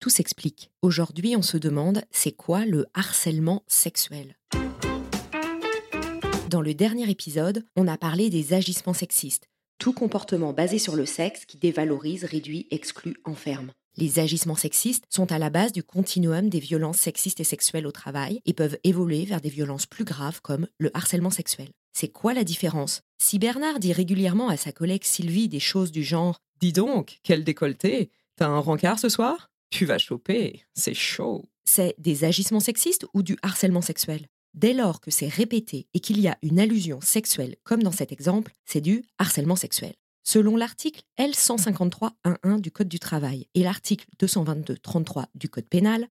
Tout s'explique. Aujourd'hui, on se demande, c'est quoi le harcèlement sexuel? Dans le dernier épisode, on a parlé des agissements sexistes, tout comportement basé sur le sexe qui dévalorise, réduit, exclut, enferme. Les agissements sexistes sont à la base du continuum des violences sexistes et sexuelles au travail et peuvent évoluer vers des violences plus graves comme le harcèlement sexuel. C'est quoi la différence? Si Bernard dit régulièrement à sa collègue Sylvie des choses du genre Dis donc, quel décolleté T'as un rencard ce soir? Tu vas choper, c'est chaud. C'est des agissements sexistes ou du harcèlement sexuel? Dès lors que c'est répété et qu'il y a une allusion sexuelle, comme dans cet exemple, c'est du harcèlement sexuel. Selon l'article L153.1.1 du Code du travail et l'article 222.33 du Code pénal,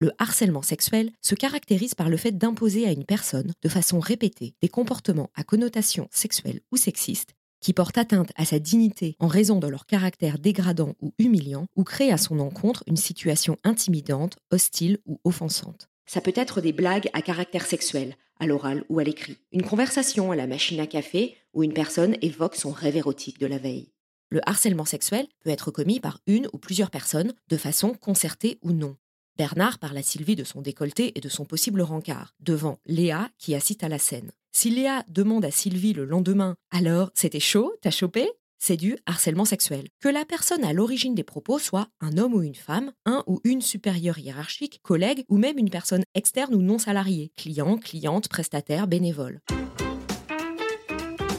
le harcèlement sexuel se caractérise par le fait d'imposer à une personne, de façon répétée, des comportements à connotation sexuelle ou sexiste qui portent atteinte à sa dignité en raison de leur caractère dégradant ou humiliant, ou créent à son encontre une situation intimidante, hostile ou offensante. Ça peut être des blagues à caractère sexuel, à l'oral ou à l'écrit, une conversation à la machine à café où une personne évoque son rêve érotique de la veille. Le harcèlement sexuel peut être commis par une ou plusieurs personnes de façon concertée ou non. Bernard parle à Sylvie de son décolleté et de son possible rencard, devant Léa qui assiste à la scène. Si Léa demande à Sylvie le lendemain Alors, c'était chaud, t'as chopé? C'est du harcèlement sexuel. Que la personne à l'origine des propos soit un homme ou une femme, un ou une supérieure hiérarchique, collègue ou même une personne externe ou non salariée, client, cliente, prestataire, bénévole.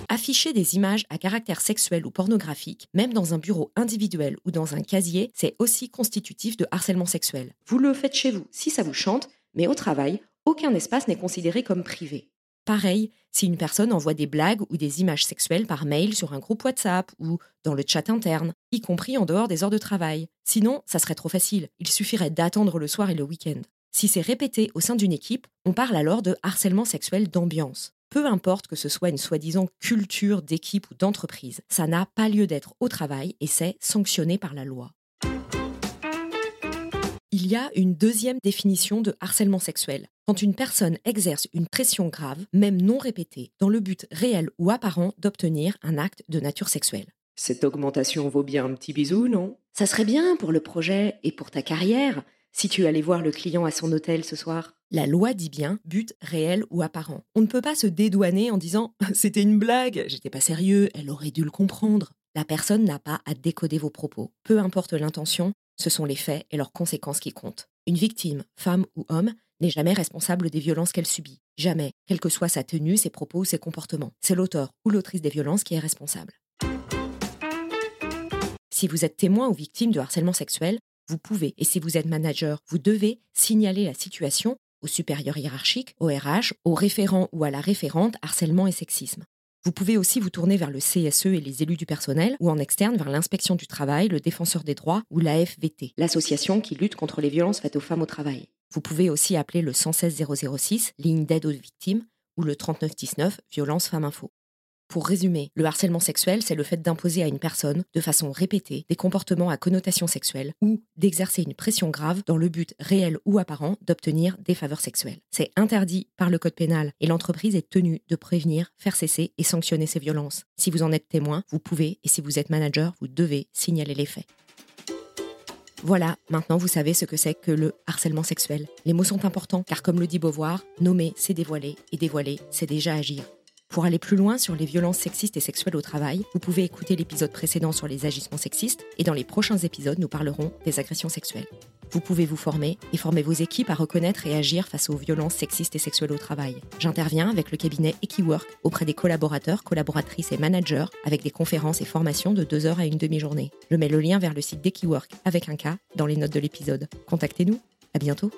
Afficher des images à caractère sexuel ou pornographique, même dans un bureau individuel ou dans un casier, c'est aussi constitutif de harcèlement sexuel. Vous le faites chez vous si ça vous chante, mais au travail, aucun espace n'est considéré comme privé. Pareil, si une personne envoie des blagues ou des images sexuelles par mail sur un groupe WhatsApp ou dans le chat interne, y compris en dehors des heures de travail. Sinon, ça serait trop facile. Il suffirait d'attendre le soir et le week-end. Si c'est répété au sein d'une équipe, on parle alors de harcèlement sexuel d'ambiance. Peu importe que ce soit une soi-disant culture d'équipe ou d'entreprise, ça n'a pas lieu d'être au travail et c'est sanctionné par la loi. Il y a une deuxième définition de harcèlement sexuel. Quand une personne exerce une pression grave, même non répétée, dans le but réel ou apparent d'obtenir un acte de nature sexuelle. Cette augmentation vaut bien un petit bisou, non? Ça serait bien pour le projet et pour ta carrière si tu allais voir le client à son hôtel ce soir. La loi dit bien but réel ou apparent. On ne peut pas se dédouaner en disant c'était une blague, j'étais pas sérieux, elle aurait dû le comprendre. La personne n'a pas à décoder vos propos. Peu importe l'intention, ce sont les faits et leurs conséquences qui comptent. Une victime, femme ou homme, n'est jamais responsable des violences qu'elle subit. Jamais, quelle que soit sa tenue, ses propos ses comportements. C'est l'auteur ou l'autrice des violences qui est responsable. Si vous êtes témoin ou victime de harcèlement sexuel, vous pouvez, et si vous êtes manager, vous devez signaler la situation au supérieur hiérarchique, au RH, au référent ou à la référente harcèlement et sexisme. Vous pouvez aussi vous tourner vers le CSE et les élus du personnel ou en externe vers l'inspection du travail, le défenseur des droits ou l'AFVT, l'association qui lutte contre les violences faites aux femmes au travail. Vous pouvez aussi appeler le 116 006, ligne d'aide aux victimes, ou le 3919, violence femmes info. Pour résumer, le harcèlement sexuel, c'est le fait d'imposer à une personne, de façon répétée, des comportements à connotation sexuelle ou d'exercer une pression grave dans le but réel ou apparent d'obtenir des faveurs sexuelles. C'est interdit par le code pénal et l'entreprise est tenue de prévenir, faire cesser et sanctionner ces violences. Si vous en êtes témoin, vous pouvez, et si vous êtes manager, vous devez signaler les faits. Voilà, maintenant vous savez ce que c'est que le harcèlement sexuel. Les mots sont importants car comme le dit Beauvoir, nommer c'est dévoiler et dévoiler c'est déjà agir. Pour aller plus loin sur les violences sexistes et sexuelles au travail, vous pouvez écouter l'épisode précédent sur les agissements sexistes et dans les prochains épisodes, nous parlerons des agressions sexuelles. Vous pouvez vous former et former vos équipes à reconnaître et agir face aux violences sexistes et sexuelles au travail. J'interviens avec le cabinet Equiwork auprès des collaborateurs, collaboratrices et managers avec des conférences et formations de deux heures à une demi-journée. Je mets le lien vers le site d'Equiwork avec un K dans les notes de l'épisode. Contactez-nous. À bientôt.